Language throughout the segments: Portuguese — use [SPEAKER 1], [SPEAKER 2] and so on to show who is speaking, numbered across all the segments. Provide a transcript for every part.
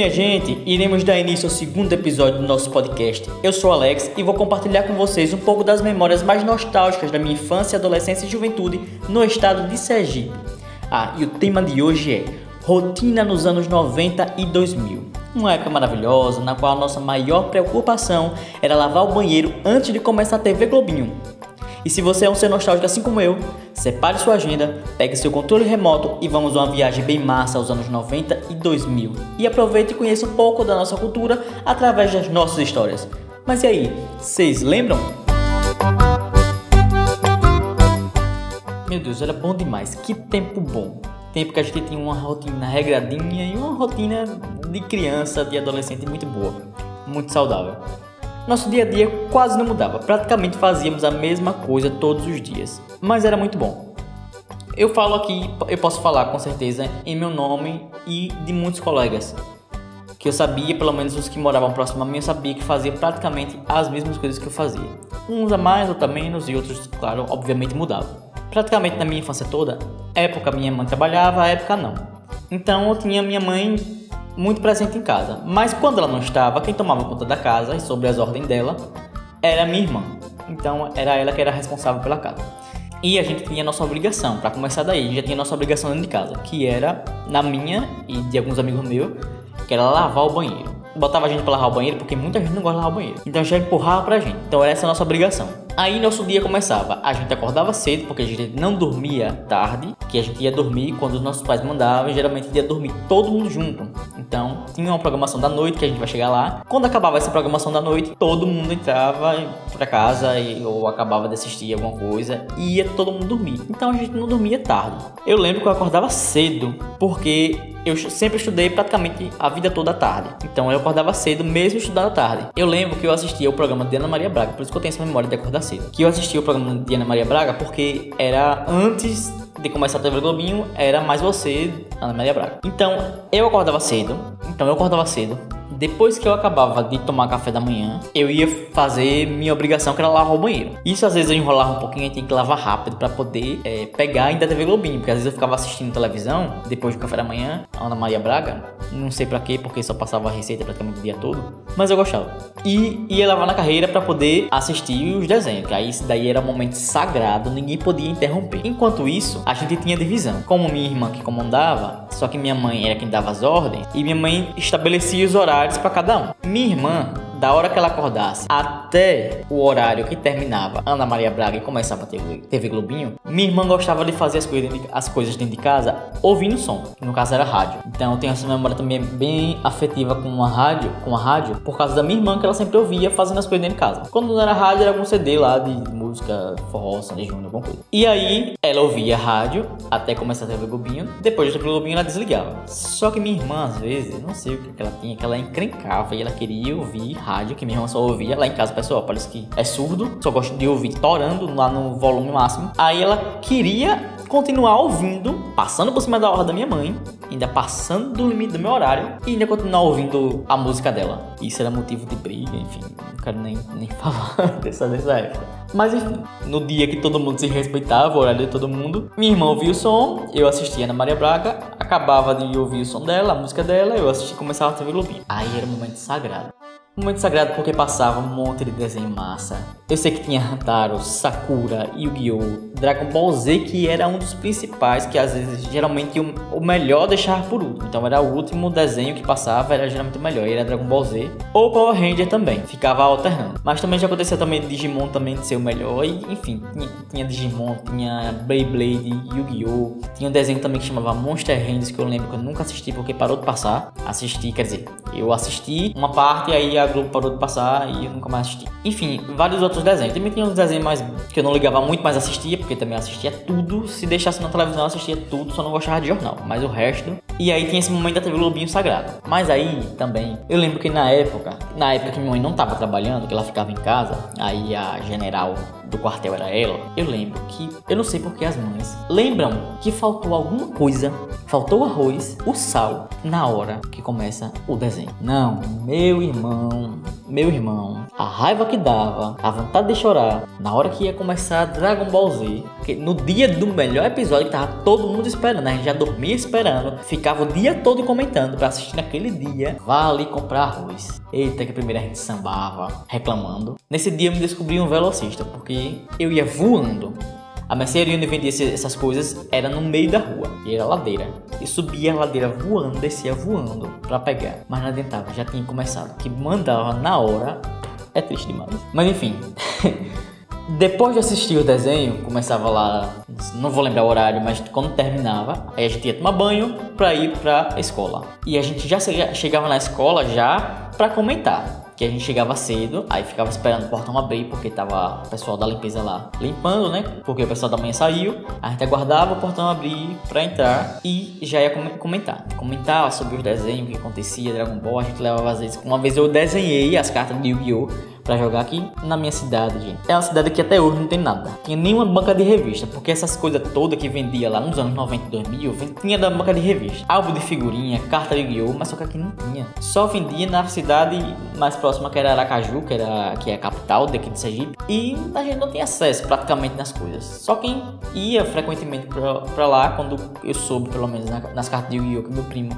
[SPEAKER 1] minha gente, iremos dar início ao segundo episódio do nosso podcast. Eu sou Alex e vou compartilhar com vocês um pouco das memórias mais nostálgicas da minha infância, adolescência e juventude no estado de Sergipe. Ah, e o tema de hoje é Rotina nos anos 90 e 2000. Uma época maravilhosa na qual a nossa maior preocupação era lavar o banheiro antes de começar a TV Globinho. E se você é um ser nostálgico assim como eu, separe sua agenda, pegue seu controle remoto e vamos uma viagem bem massa aos anos 90 e 2000. E aproveite e conheça um pouco da nossa cultura através das nossas histórias. Mas e aí, vocês lembram? Meu Deus, era bom demais. Que tempo bom. Tempo que a gente tinha uma rotina regradinha e uma rotina de criança, de adolescente muito boa. Muito saudável. Nosso dia a dia quase não mudava, praticamente fazíamos a mesma coisa todos os dias, mas era muito bom. Eu falo aqui, eu posso falar com certeza em meu nome e de muitos colegas, que eu sabia, pelo menos os que moravam próximo a mim, eu sabia que fazia praticamente as mesmas coisas que eu fazia. Uns a mais, outros a menos e outros, claro, obviamente mudavam. Praticamente na minha infância toda, época minha mãe trabalhava, época não. Então eu tinha minha mãe muito presente em casa. Mas quando ela não estava, quem tomava conta da casa e sobre as ordens dela era minha irmã. Então era ela que era responsável pela casa. E a gente tinha nossa obrigação, para começar daí, a já tinha nossa obrigação dentro de casa, que era na minha e de alguns amigos meus, que era lavar o banheiro. Botava a gente para lavar o banheiro porque muita gente não gosta de lavar o banheiro. Então já empurrava pra gente. Então essa é a nossa obrigação. Aí nosso dia começava. A gente acordava cedo porque a gente não dormia tarde, que a gente ia dormir quando os nossos pais mandavam, e geralmente ia dormir todo mundo junto. Então, tinha uma programação da noite que a gente vai chegar lá. Quando acabava essa programação da noite, todo mundo entrava para casa e, ou acabava de assistir alguma coisa e ia todo mundo dormir. Então a gente não dormia tarde. Eu lembro que eu acordava cedo porque eu sempre estudei praticamente a vida toda à tarde. Então eu acordava cedo mesmo estudando à tarde. Eu lembro que eu assistia o programa de Ana Maria Braga, por isso que eu tenho essa memória de acordar cedo. Que eu assistia o programa de Ana Maria Braga porque era antes de começar a TV Globinho, era mais você, Ana Maria Braga. Então, eu acordava cedo. Então, eu acordava cedo depois que eu acabava de tomar café da manhã, eu ia fazer minha obrigação, que era lavar o banheiro. Isso às vezes eu enrolava um pouquinho e tinha que lavar rápido para poder é, pegar ainda TV Globinho, porque às vezes eu ficava assistindo televisão depois do café da manhã, Ana Maria Braga, não sei para quê, porque só passava a receita praticamente o dia todo, mas eu gostava. E ia lavar na carreira para poder assistir os desenhos, que aí isso daí era um momento sagrado, ninguém podia interromper. Enquanto isso, a gente tinha divisão. Como minha irmã que comandava, só que minha mãe era quem dava as ordens, e minha mãe estabelecia os horários para cada um. Minha irmã da hora que ela acordasse até o horário que terminava Ana Maria Braga e começava a TV, TV Globinho, minha irmã gostava de fazer as coisas, as coisas dentro de casa ouvindo som, que no caso era rádio. Então eu tenho essa memória também bem afetiva com a rádio, com a rádio, por causa da minha irmã que ela sempre ouvia fazendo as coisas dentro de casa. Quando não era rádio era algum CD lá de música forró, Sandy Júnior, alguma coisa. E aí ela ouvia rádio até começar a TV Globinho, depois da TV Globinho ela desligava. Só que minha irmã às vezes, não sei o que ela tinha, que ela encrencava e ela queria ouvir rádio rádio, que minha irmã só ouvia lá em casa, pessoal, parece que é surdo, só gosta de ouvir torando lá no volume máximo. Aí ela queria continuar ouvindo, passando por cima da hora da minha mãe, ainda passando do limite do meu horário e ainda continuar ouvindo a música dela. Isso era motivo de briga, enfim, não quero nem, nem falar dessa, dessa época. Mas enfim, no dia que todo mundo se respeitava, o horário de todo mundo, minha irmã ouvia o som, eu assistia Ana Maria Braga, acabava de ouvir o som dela, a música dela, eu assistia e começava a TV Globinho. Aí era um momento sagrado. Momento sagrado porque passava um monte de desenho massa. Eu sei que tinha Hantaro, Sakura, Yu-Gi-Oh!, Dragon Ball Z, que era um dos principais, que às vezes, geralmente, o, melhor deixava por último. Então era o último desenho que passava, era geralmente o melhor, e era Dragon Ball Z. Ou Power Ranger também, ficava alternando. Mas também já aconteceu também Digimon também de ser o melhor, e enfim, tinha, tinha Digimon, tinha Beyblade, Yu-Gi-Oh! Tinha um desenho também que chamava Monster Rangers, que eu lembro que eu nunca assisti porque parou de passar. Assisti, quer dizer, eu assisti uma parte e aí Globo parou de passar e eu nunca mais assisti. Enfim, vários outros desenhos. Também tinha uns desenhos mais que eu não ligava muito, mas assistia, porque também assistia tudo. Se deixasse na televisão, assistia tudo, só não gostava de jornal. Mas o resto. E aí tinha esse momento da TV Globinho sagrado. Mas aí também, eu lembro que na época, na época que minha mãe não tava trabalhando, que ela ficava em casa, aí a general do quartel era ela, eu lembro que, eu não sei porque as mães lembram que faltou alguma coisa, faltou arroz, o sal, na hora que começa o desenho. Não, meu irmão, meu irmão, a raiva que dava, a vontade de chorar, na hora que ia começar Dragon Ball Z, que no dia do melhor episódio que tava todo mundo esperando, né? a gente já dormia esperando, ficava o dia todo comentando para assistir naquele dia, vale comprar arroz. Eita, que primeiro a gente sambava, reclamando. Nesse dia eu me descobri um velocista, porque eu ia voando. A mercearia onde vendia essas coisas era no meio da rua, e era ladeira. E subia a ladeira voando, descia voando para pegar. Mas não adiantava, já tinha começado. Que mandava na hora. É triste demais. Mas enfim. Depois de assistir o desenho, começava lá, não vou lembrar o horário, mas quando terminava, aí a gente ia tomar banho para ir para a escola. E a gente já chegava na escola já para comentar que a gente chegava cedo, aí ficava esperando o portão abrir, porque tava o pessoal da limpeza lá limpando, né? Porque o pessoal da manhã saiu, a gente aguardava o portão abrir para entrar e já ia comentar. Comentar sobre os desenhos, que acontecia, Dragon Ball, a gente levava às vezes. Uma vez eu desenhei as cartas de Yu-Gi-Oh! Para jogar aqui na minha cidade, gente. É uma cidade que até hoje não tem nada. Tinha nenhuma banca de revista, porque essas coisas todas que vendia lá nos anos 90 e 2000, tinha da banca de revista. Álbum de figurinha, carta de guiô, mas só que aqui não tinha. Só vendia na cidade mais próxima que era Aracaju, que, era, que é a capital daqui de Sergipe. E a gente não tinha acesso praticamente nas coisas. Só quem ia frequentemente pra, lá, quando eu soube, pelo menos nas cartas de Yu-Gi-Oh! que meu primo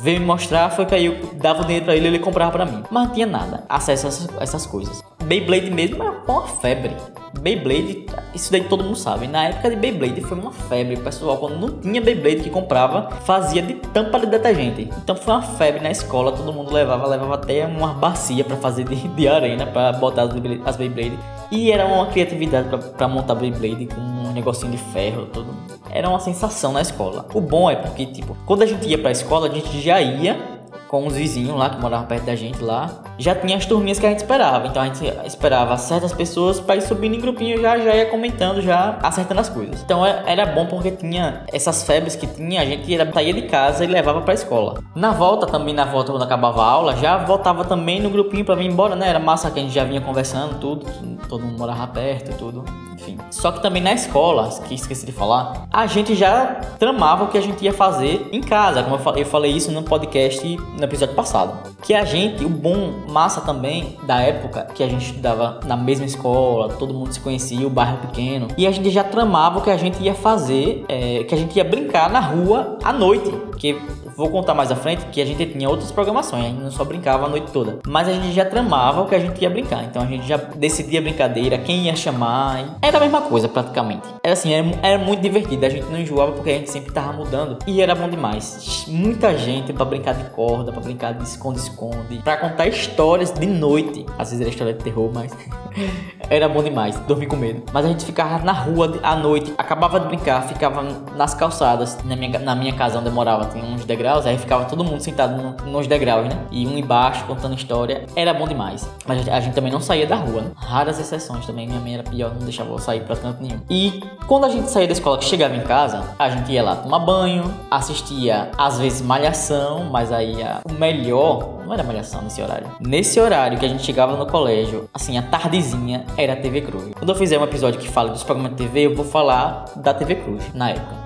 [SPEAKER 1] veio me mostrar, foi que aí eu dava o dinheiro pra ele ele comprava pra mim. Mas não tinha nada, acesso a essas, essas coisas. Beyblade mesmo era uma febre. Beyblade, isso daí todo mundo sabe. Na época de Beyblade foi uma febre. O pessoal, quando não tinha Beyblade que comprava, fazia de tampa de detergente. Então foi uma febre na escola, todo mundo levava, levava até uma bacia para fazer de, de, arena, para botar as as Beyblade. E era uma criatividade para montar Beyblade com um negocinho de ferro, tudo. Era uma sensação na escola. O bom é porque, tipo, quando a gente ia pra escola, a gente já ia com os vizinhos lá que moravam perto da gente lá, já tinha as turminhas que a gente esperava. Então a gente esperava certas pessoas para ir subindo em grupinho já já ia comentando, já acertando as coisas. Então é, era bom porque tinha essas febres que tinha, a gente ia, saía de casa e levava para escola. Na volta também, na volta quando acabava a aula, já voltava também no grupinho para vir embora, né? Era massa que a gente já vinha conversando tudo, todo mundo morava perto e tudo enfim. Só que também na escola, que esqueci de falar, a gente já tramava o que a gente ia fazer em casa, como eu falei, isso no podcast no episódio passado. Que a gente, o bom, massa também da época que a gente estudava na mesma escola, todo mundo se conhecia, o bairro pequeno, e a gente já tramava o que a gente ia fazer, é, que a gente ia brincar na rua à noite, que vou contar mais à frente que a gente tinha outras programações, a gente não só brincava a noite toda, mas a gente já tramava o que a gente ia brincar, então a gente já decidia a brincadeira, quem ia chamar, era a mesma coisa praticamente. Era assim, era, era muito divertido, a gente não enjoava porque a gente sempre tava mudando e era bom demais. Muita gente para brincar de corda, para brincar de esconde-esconde, para contar histórias de noite. Às vezes era história de terror, mas era bom demais, dormir com medo. Mas a gente ficava na rua à noite, acabava de brincar, ficava nas calçadas, na minha, na minha casa onde eu morava, tinha uns degraus, aí ficava todo mundo sentado no, nos degraus, né? E um embaixo contando história, era bom demais. Mas a gente, a gente também não saía da rua, né? Raras exceções também, minha mãe era pior, não deixava eu sair pra tanto nenhum. E quando a gente saía da escola, que chegava em casa, a gente ia lá tomar banho, assistia às vezes malhação, mas aí a, o melhor não era malhação nesse horário. Nesse horário que a gente chegava no colégio, assim, a tardezinha, era a TV Cruz. Quando eu fizer um episódio que fala dos programas de TV, eu vou falar da TV Cruz, na época.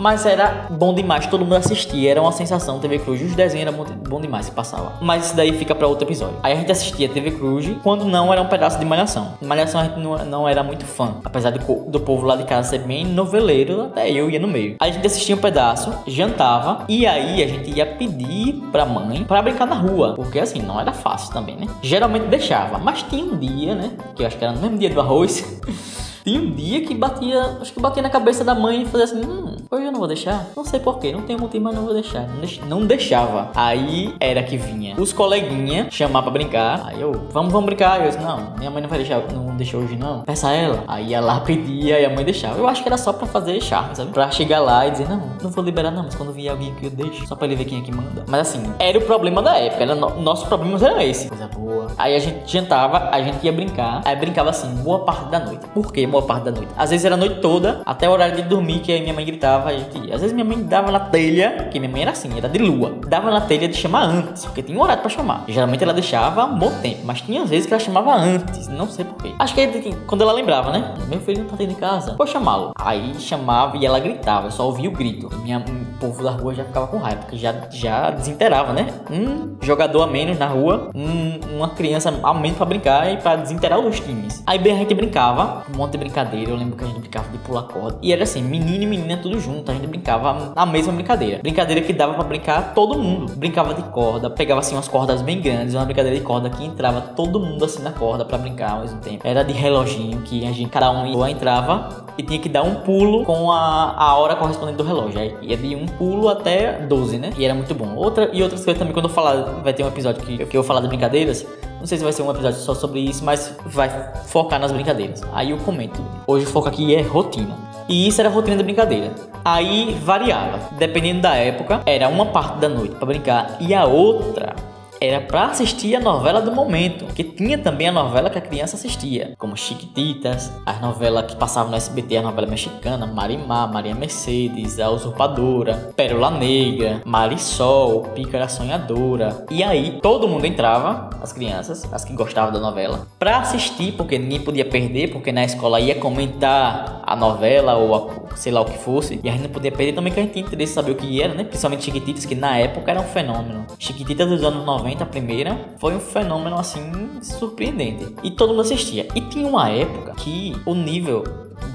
[SPEAKER 1] Mas era bom demais, todo mundo assistia, era uma sensação TV Cruz. Os desenhos eram bom demais se passava. Mas isso daí fica para outro episódio. Aí a gente assistia TV Cruz quando não era um pedaço de Malhação. Malhação a gente não, não era muito fã, apesar do, do povo lá de casa ser bem noveleiro, até eu ia no meio. Aí a gente assistia um pedaço, jantava e aí a gente ia pedir pra mãe para brincar na rua, porque assim, não era fácil também, né? Geralmente deixava, mas tinha um dia, né, que eu acho que era no mesmo dia do arroz. Tinha um dia que batia, acho que batia na cabeça da mãe e fazia assim, hum, hoje eu não vou deixar. Não sei porquê, não tem motivo, mas não vou deixar. Não, deix não deixava. Aí era que vinha os coleguinhas chamar pra brincar. Aí eu, vamos, vamos brincar. Eu disse, não, minha mãe não vai deixar, não deixou hoje não. Peça ela. Aí lá, pedia e a mãe deixava. Eu acho que era só pra fazer charme, sabe? Pra chegar lá e dizer, não, não vou liberar não, mas quando vier alguém aqui eu deixo. Só pra ele ver quem é que manda. Mas assim, era o problema da época. Era no nossos problemas eram esse. Coisa boa. Aí a gente jantava, a gente ia brincar. Aí brincava assim, boa parte da noite. Por que boa parte da noite? Às vezes era a noite toda, até o horário de dormir, que aí minha mãe gritava, a gente. Às vezes minha mãe dava na telha, que minha mãe era assim, era de lua. Dava na telha de chamar antes, porque tinha um horário pra chamar. Geralmente ela deixava um bom tempo, mas tinha às vezes que ela chamava antes, não sei porquê. Acho que quando ela lembrava, né? Meu filho não tá dentro de casa, vou chamá-lo. Aí chamava e ela gritava, eu só ouvia o grito. Minha, povo da rua já ficava com raiva, porque já, já desinterava, né? Um jogador a menos na rua, um, uma criança a menos pra brincar e pra desinterar os times. Aí bem a gente brincava, um monte de brincadeira. Eu lembro que a gente brincava de pular corda. E era assim, menino e menina tudo junto. A gente brincava na mesma brincadeira. Brincadeira que dava para brincar todo mundo. Brincava de corda, pegava assim umas cordas bem grandes, uma brincadeira de corda que entrava todo mundo assim na corda para brincar ao mesmo tempo. Era de reloginho que a gente, cada um entrava e tinha que dar um pulo com a, a hora correspondente do relógio. Aí ia de um pulo até 12, né? E era muito bom. Outra, e outras coisas também, quando eu falar, vai ter um episódio que, que eu vou falar das brincadeiras. Não sei se vai ser um episódio só sobre isso, mas vai focar nas brincadeiras. Aí eu comento. Hoje o foco aqui é rotina. E isso era a rotina da brincadeira. Aí variava. Dependendo da época, era uma parte da noite para brincar e a outra era para assistir a novela do momento, que tinha também a novela que a criança assistia, como Chiquititas, as novelas que passavam no SBT, a novela mexicana, Marimar, Maria Mercedes, A Usurpadora, Pérola Negra, Marisol, Pícara Sonhadora. E aí todo mundo entrava, as crianças, as que gostavam da novela, para assistir, porque ninguém podia perder, porque na escola ia comentar a novela ou a, sei lá o que fosse, e a gente não podia perder também que a gente tinha interesse em saber o que era, né? Principalmente Chiquititas, que na época era um fenômeno. Chiquititas dos anos 90 90, a primeira, foi um fenômeno assim surpreendente. E todo mundo assistia. E tinha uma época que o nível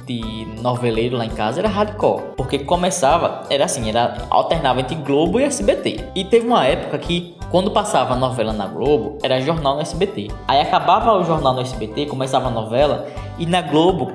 [SPEAKER 1] de noveleiro lá em casa era hardcore, porque começava, era assim, era alternava entre Globo e SBT. E teve uma época que quando passava a novela na Globo, era jornal no SBT. Aí acabava o jornal no SBT, começava a novela e na Globo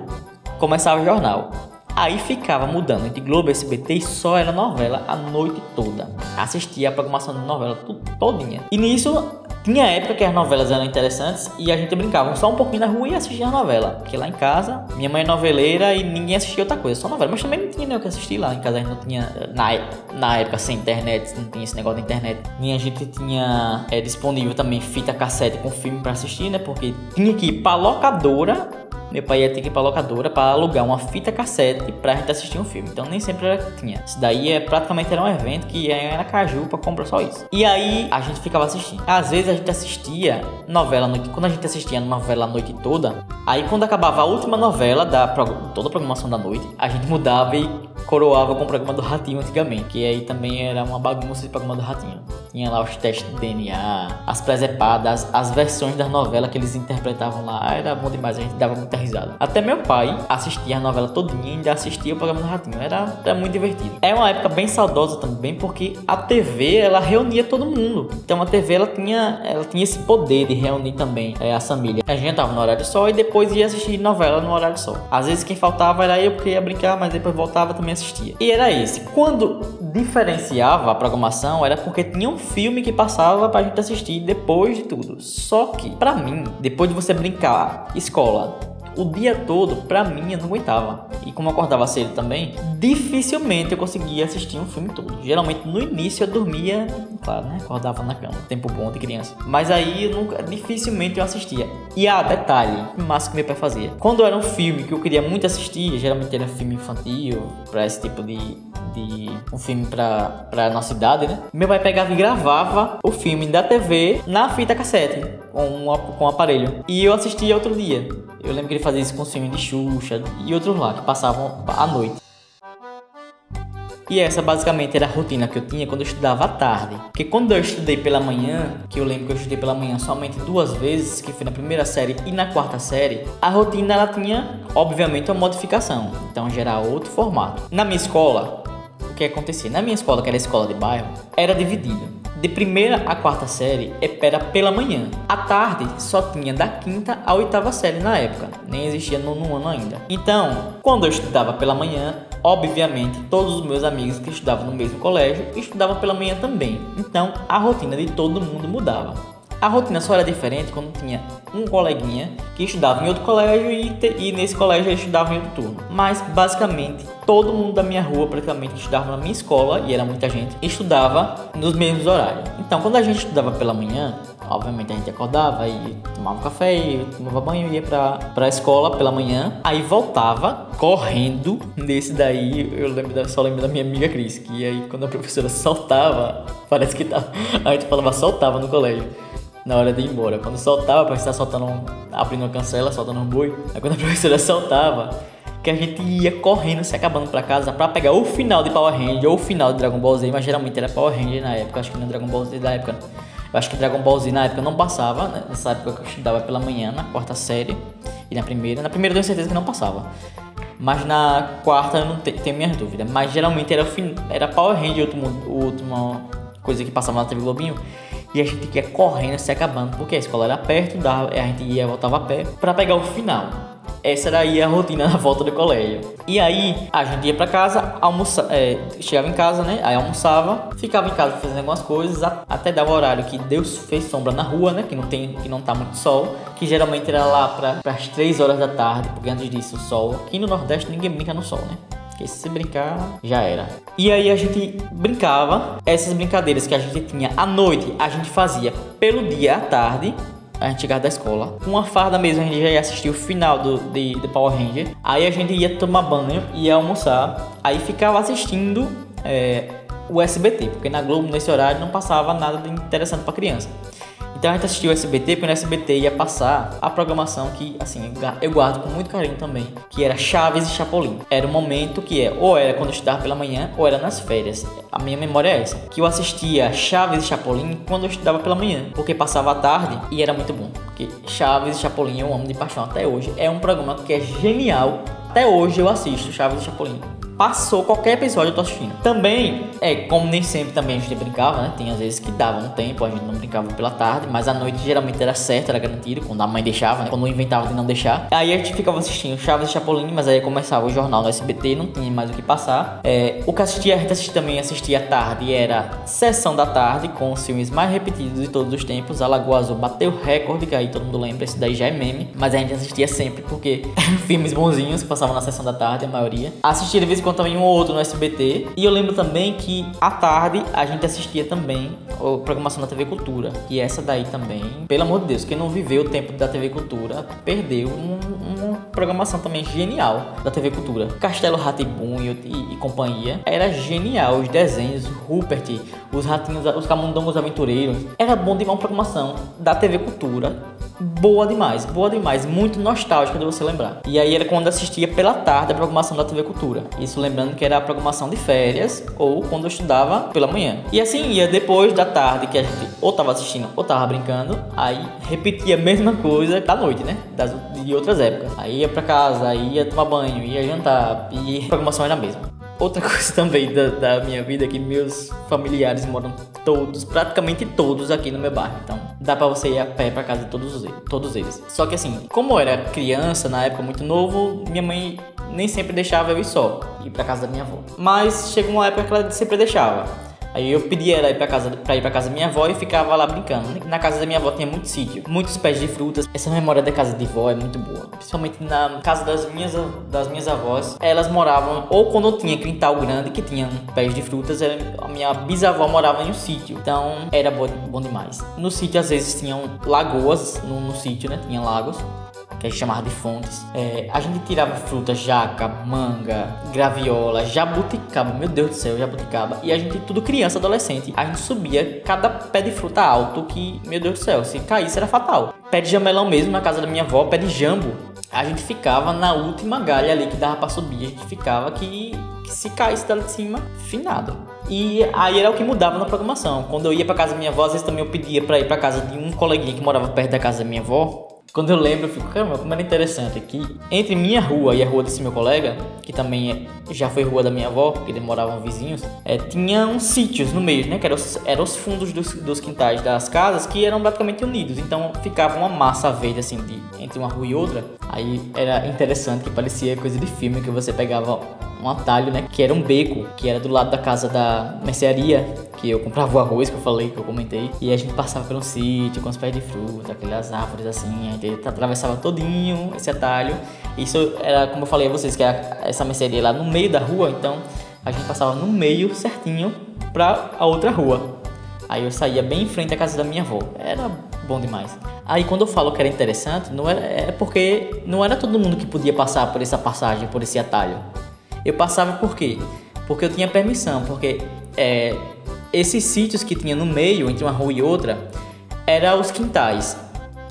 [SPEAKER 1] começava o jornal. Aí ficava mudando entre Globo SBT e só era novela a noite toda. Assistia a programação de novela todinha. E nisso tinha época que as novelas eram interessantes e a gente brincava só um pouquinho na rua e assistia a novela. Porque lá em casa, minha mãe é noveleira e ninguém assistia outra coisa, só novela. Mas também não tinha nem o que assistir lá. Em casa a gente não tinha, na, na época sem internet, não tinha esse negócio de internet. Nem a gente tinha é, disponível também fita cassete com filme para assistir, né? Porque tinha que ir pra locadora meu pai ia ter que ir pra locadora para alugar uma fita cassete pra gente assistir um filme. Então nem sempre tinha. Isso daí é praticamente era um evento que ia era Caju pra comprar só isso. E aí a gente ficava assistindo. Às vezes a gente assistia novela noite. Quando a gente assistia novela a noite toda, aí quando acabava a última novela da toda a programação da noite, a gente mudava e coroava com o programa do Ratinho antigamente. Que aí também era uma bagunça de programa do Ratinho. Tinha lá os testes de DNA, as presepadas, as, versões das novelas que eles interpretavam lá. Era bom demais, a gente dava muita risada. Até meu pai assistia a novela todinha e ainda assistia o programa do Ratinho. Era, era muito divertido. É uma época bem saudosa também, porque a TV ela reunia todo mundo. Então a TV ela tinha, ela tinha esse poder de reunir também é, a família. A gente tava no horário só e depois ia assistir novela no horário só. Às vezes quem faltava era eu porque ia brincar, mas depois voltava também assistia. E era esse. Quando diferenciava a programação era porque tinha um filme que passava pra gente assistir depois de tudo. Só que, para mim, depois de você brincar, escola, o dia todo, pra mim, eu não aguentava. E como eu acordava cedo também, dificilmente eu conseguia assistir um filme todo. Geralmente no início eu dormia, claro, né? Acordava na cama, tempo bom de criança. Mas aí eu nunca, dificilmente eu assistia. E ah, detalhe, massa que meu pai fazia. Quando era um filme que eu queria muito assistir, geralmente era filme infantil, pra esse tipo de, de um filme pra, pra nossa idade, né? Meu pai pegava e gravava o filme da TV na fita cassete com um, com um aparelho. E eu assistia outro dia. Eu lembro que ele fazia isso com os filmes de Xuxa e outros lá que passavam à noite. E essa basicamente era a rotina que eu tinha quando eu estudava à tarde. Porque quando eu estudei pela manhã, que eu lembro que eu estudei pela manhã somente duas vezes, que foi na primeira série e na quarta série, a rotina ela tinha, obviamente, uma modificação. Então já era outro formato. Na minha escola, o que acontecia? Na minha escola, que era a escola de bairro, era dividida. De primeira a quarta série era pela manhã. À tarde só tinha da quinta à oitava série na época, nem existia no, no ano ainda. Então, quando eu estudava pela manhã, obviamente todos os meus amigos que estudavam no mesmo colégio estudavam pela manhã também. Então, a rotina de todo mundo mudava. A rotina só era diferente quando tinha um coleguinha que estudava em outro colégio e, te, e nesse colégio ele estudava em outro turno. Mas basicamente todo mundo da minha rua, praticamente estudava na minha escola, e era muita gente, estudava nos mesmos horários. Então quando a gente estudava pela manhã, obviamente a gente acordava e tomava café, e tomava banho e ia pra, pra escola pela manhã. Aí voltava correndo. Nesse daí, eu lembro da, só lembro da minha amiga Cris, que aí quando a professora soltava, parece que tava, a gente falava soltava no colégio. Na hora de ir embora. Quando soltava, parece que soltando, abrindo uma cancela, soltando um boi. Aí quando a professora soltava, que a gente ia correndo, se acabando pra casa pra pegar o final de Power Ranger ou o final de Dragon Ball Z, mas geralmente era Power Ranger na época, acho que não Dragon Ball Z da época. Eu acho que Dragon Ball Z na época não passava, né? nessa época que eu estudava pela manhã, na quarta série e na primeira. Na primeira eu tenho certeza que não passava. Mas na quarta eu não te, tenho minhas dúvidas. Mas geralmente era, era Power Ranger, último, última coisa que passava na TV Globinho. E a gente ia correndo, se acabando, porque a escola era perto, dava, a gente ia voltava a pé para pegar o final. Essa era aí a rotina na volta do colégio. E aí a gente ia pra casa, almoça, é, chegava em casa, né? Aí almoçava, ficava em casa fazendo algumas coisas, até dar o horário que Deus fez sombra na rua, né? Que não tem, que não tá muito sol, que geralmente era lá para as 3 horas da tarde, porque antes disso o sol. Aqui no Nordeste ninguém brinca no sol, né? Porque se brincar, já era. E aí a gente brincava, essas brincadeiras que a gente tinha à noite, a gente fazia pelo dia à tarde a gente chegava da escola. Com uma farda mesmo, a gente já ia assistir o final do, de, de Power Ranger. Aí a gente ia tomar banho, ia almoçar. Aí ficava assistindo é, o SBT, porque na Globo, nesse horário, não passava nada de interessante para criança. Então a gente assistiu o SBT, porque no SBT ia passar a programação que, assim, eu guardo com muito carinho também, que era Chaves e Chapolin. Era o momento que é, ou era quando eu estudava pela manhã, ou era nas férias. A minha memória é essa. Que eu assistia Chaves e Chapolin quando eu estudava pela manhã, porque passava a tarde e era muito bom. Porque Chaves e Chapolin eu amo de paixão até hoje. É um programa que é genial. Até hoje eu assisto Chaves e Chapolin passou qualquer episódio eu tô assistindo. Também, é, como nem sempre também a gente brincava, né? Tem às vezes que dava um tempo, a gente não brincava pela tarde, mas a noite geralmente era certo, era garantido, quando a mãe deixava, né? Quando inventava de não deixar. Aí a gente ficava assistindo Chaves e Chapolin, mas aí começava o jornal no SBT, não tinha mais o que passar. É, o que assistia, a gente assistia, também assistia à tarde era Sessão da Tarde, com os filmes mais repetidos de todos os tempos. A Lagoa Azul bateu recorde, que aí todo mundo lembra, esse daí já é meme, mas a gente assistia sempre porque filmes bonzinhos passavam na Sessão da Tarde, a maioria. Assistia de vez em quando também um ou outro no SBT. E eu lembro também que à tarde a gente assistia também a programação da TV Cultura. E essa daí também, pelo amor de Deus, quem não viveu o tempo da TV Cultura perdeu um, uma programação também genial da TV Cultura. Castelo Ratibum e, e, e companhia. Era genial. Os desenhos, Rupert, os ratinhos, os camundongos aventureiros. Era bom de uma programação da TV Cultura boa demais, boa demais, muito nostálgica de você lembrar. E aí era quando assistia pela tarde a programação da TV Cultura. Isso lembrando que era a programação de férias ou quando eu estudava pela manhã. E assim ia depois da tarde que a gente ou tava assistindo ou tava brincando, aí repetia a mesma coisa da noite, né? Das, de outras épocas. Aí ia pra casa, aí ia tomar banho, ia jantar e a programação era a mesma. Outra coisa também da, da, minha vida é que meus familiares moram todos, praticamente todos aqui no meu bairro. Então dá pra você ir a pé pra casa de todos, todos eles. Só que assim, como eu era criança, na época muito novo, minha mãe nem sempre deixava eu ir só, ir pra casa da minha avó. Mas chegou uma época que ela sempre deixava. Aí eu pedi ela ir pra, casa, pra ir pra casa da minha avó e ficava lá brincando. Na casa da minha avó tinha muito sítio, muitos pés de frutas. Essa memória da casa de vó é muito boa. Principalmente na casa das minhas, das minhas avós. Elas moravam, ou quando tinha quintal grande que tinha pés de frutas, a minha bisavó morava em um sítio. Então era bom, bom demais. No sítio às vezes tinham lagoas, no, no sítio, né? Tinha lagos que gente chamava de fontes. É, a gente tirava fruta, jaca, manga, graviola, jabuticaba, meu Deus do céu, jabuticaba. E a gente, tudo criança, adolescente, a gente subia cada pé de fruta alto que, meu Deus do céu, se caísse era fatal. Pé de jamelão mesmo, na casa da minha avó, pé de jambo. A gente ficava na última galha ali que dava pra subir, a gente ficava que, que se caísse dali de cima, finado. E aí era o que mudava na programação. Quando eu ia pra casa da minha avó, às vezes também eu pedia pra ir pra casa de um coleguinha que morava perto da casa da minha avó. Quando eu lembro, eu fico, caramba, como era interessante que entre minha rua e a rua desse meu colega, que também é, já foi rua da minha avó, porque eles moravam vizinhos, é, tinha uns sítios no meio, né? Que eram os, eram os fundos dos, dos quintais das casas que eram praticamente unidos. Então ficava uma massa verde assim de, entre uma rua e outra. Aí era interessante que parecia coisa de filme que você pegava um atalho, né? Que era um beco, que era do lado da casa da mercearia, que eu comprava o arroz que eu falei, que eu comentei. E a gente passava pelo sítio com os pés de fruta, aquelas árvores assim, a gente atravessava todinho esse atalho. Isso era, como eu falei a vocês, que era essa mercearia lá no meio da rua, então a gente passava no meio certinho pra a outra rua. Aí eu saía bem em frente à casa da minha avó. Era bom demais. Aí quando eu falo que era interessante, não era, é porque não era todo mundo que podia passar por essa passagem, por esse atalho. Eu passava por quê? Porque eu tinha permissão, porque é, esses sítios que tinha no meio, entre uma rua e outra, eram os quintais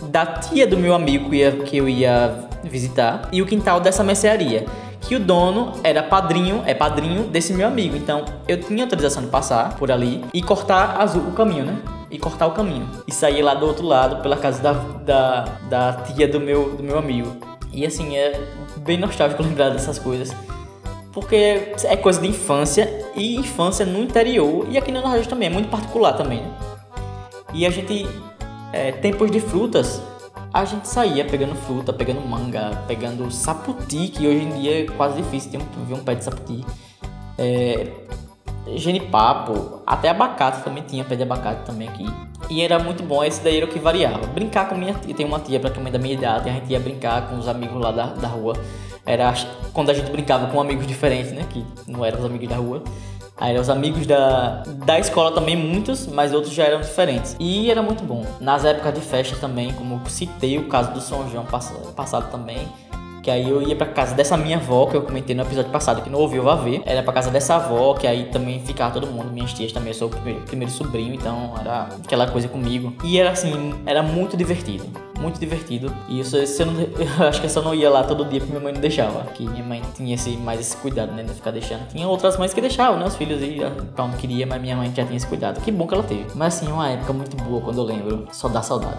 [SPEAKER 1] da tia do meu amigo que eu ia visitar e o quintal dessa mercearia que o dono era padrinho, é padrinho desse meu amigo. Então eu tinha autorização de passar por ali e cortar azul, o caminho, né? E cortar o caminho. E sair lá do outro lado pela casa da, da, da tia do meu, do meu amigo. E assim, é bem nostálgico lembrar dessas coisas. Porque é coisa de infância e infância no interior e aqui no Nordeste também, é muito particular também, né? E a gente, é, tempos de frutas, a gente saía pegando fruta, pegando manga, pegando saputi, que hoje em dia é quase difícil ter um, ver um pé de saputi. É, genipapo, até abacate também tinha pé de abacate também aqui. E era muito bom, esse daí era o que variava. Brincar com minha tia, tem uma tia praticamente da minha idade, a gente ia brincar com os amigos lá da, da rua. Era quando a gente brincava com amigos diferentes, né? Que não eram os amigos da rua. Aí eram os amigos da, da escola também, muitos, mas outros já eram diferentes. E era muito bom. Nas épocas de festa também, como citei o caso do São João passado também, que aí eu ia pra casa dessa minha avó, que eu comentei no episódio passado, que não ouviu, vá ver. Era pra casa dessa avó, que aí também ficava todo mundo, minhas tias também, eu sou o primeiro, primeiro sobrinho, então era aquela coisa comigo. E era assim, era muito divertido muito divertido. E isso, eu, não, eu acho que eu só não ia lá todo dia porque minha mãe não deixava. Que minha mãe tinha esse, mais esse cuidado, né? De ficar deixando. Tinha outras mães que deixavam, né? Os filhos ir pra onde queria, mas minha mãe já tinha esse cuidado. Que bom que ela teve. Mas assim, uma época muito boa quando eu lembro. Só dá saudade.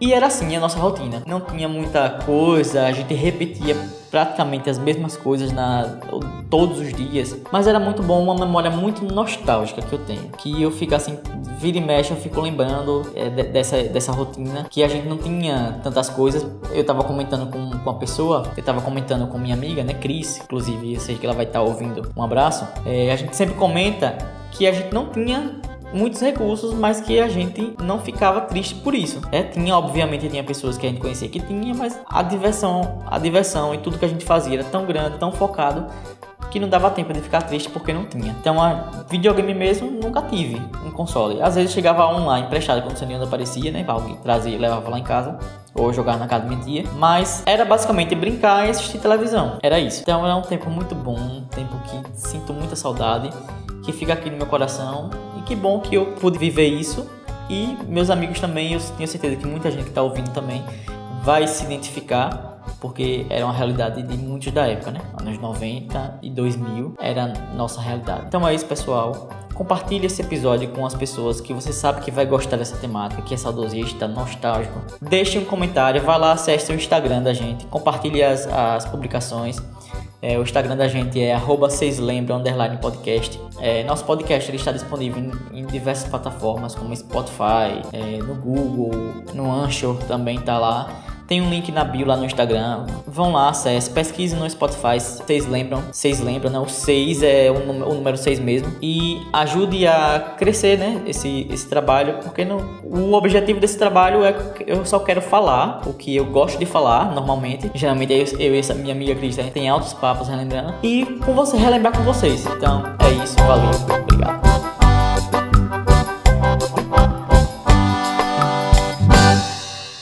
[SPEAKER 1] E era assim a nossa rotina. Não tinha muita coisa, a gente repetia praticamente as mesmas coisas na, todos os dias. Mas era muito bom, uma memória muito nostálgica que eu tenho. Que eu fico assim, vira e mexe, eu fico lembrando é, dessa, dessa rotina. Que a gente não tinha tantas coisas. Eu tava comentando com, com uma pessoa, eu tava comentando com minha amiga, né, Cris, inclusive, eu sei que ela vai estar tá ouvindo. Um abraço. É, a gente sempre comenta que a gente não tinha muitos recursos, mas que a gente não ficava triste por isso. É, tinha, obviamente, tinha pessoas que a gente conhecia que tinha, mas a diversão, a diversão e tudo que a gente fazia era tão grande, tão focado que não dava tempo de ficar triste porque não tinha. Então, a videogame mesmo nunca tive um console. Às vezes chegava um lá emprestado quando o Nintendo aparecia, né? Alguém trazia levava lá em casa ou jogar na casa de minha mas era basicamente brincar e assistir televisão. Era isso. Então era um tempo muito bom, um tempo que sinto muita saudade, que fica aqui no meu coração e que bom que eu pude viver isso. E meus amigos também, eu tenho certeza que muita gente que está ouvindo também vai se identificar, porque era uma realidade de muitos da época, né? Anos 90 e 2000 era nossa realidade. Então é isso, pessoal. Compartilhe esse episódio com as pessoas que você sabe que vai gostar dessa temática, que é saudosista, nostálgico. Deixe um comentário, vá lá, acesse o Instagram da gente, compartilhe as, as publicações. É, o Instagram da gente é arroba vocês lembram, underline podcast. É, nosso podcast ele está disponível em, em diversas plataformas como Spotify, é, no Google, no Anchor também está lá. Tem um link na bio lá no Instagram. Vão lá, acesse, pesquise no Spotify. Vocês lembram? Vocês lembram, né? O 6 é o, número 6 mesmo. E ajude a crescer, né? Esse, esse trabalho. Porque no, o objetivo desse trabalho é que eu só quero falar o que eu gosto de falar normalmente. Geralmente eu, eu e essa minha amiga Cris, a gente tem altos papos relembrando. E com você, relembrar com vocês. Então é isso. Valeu. Obrigado.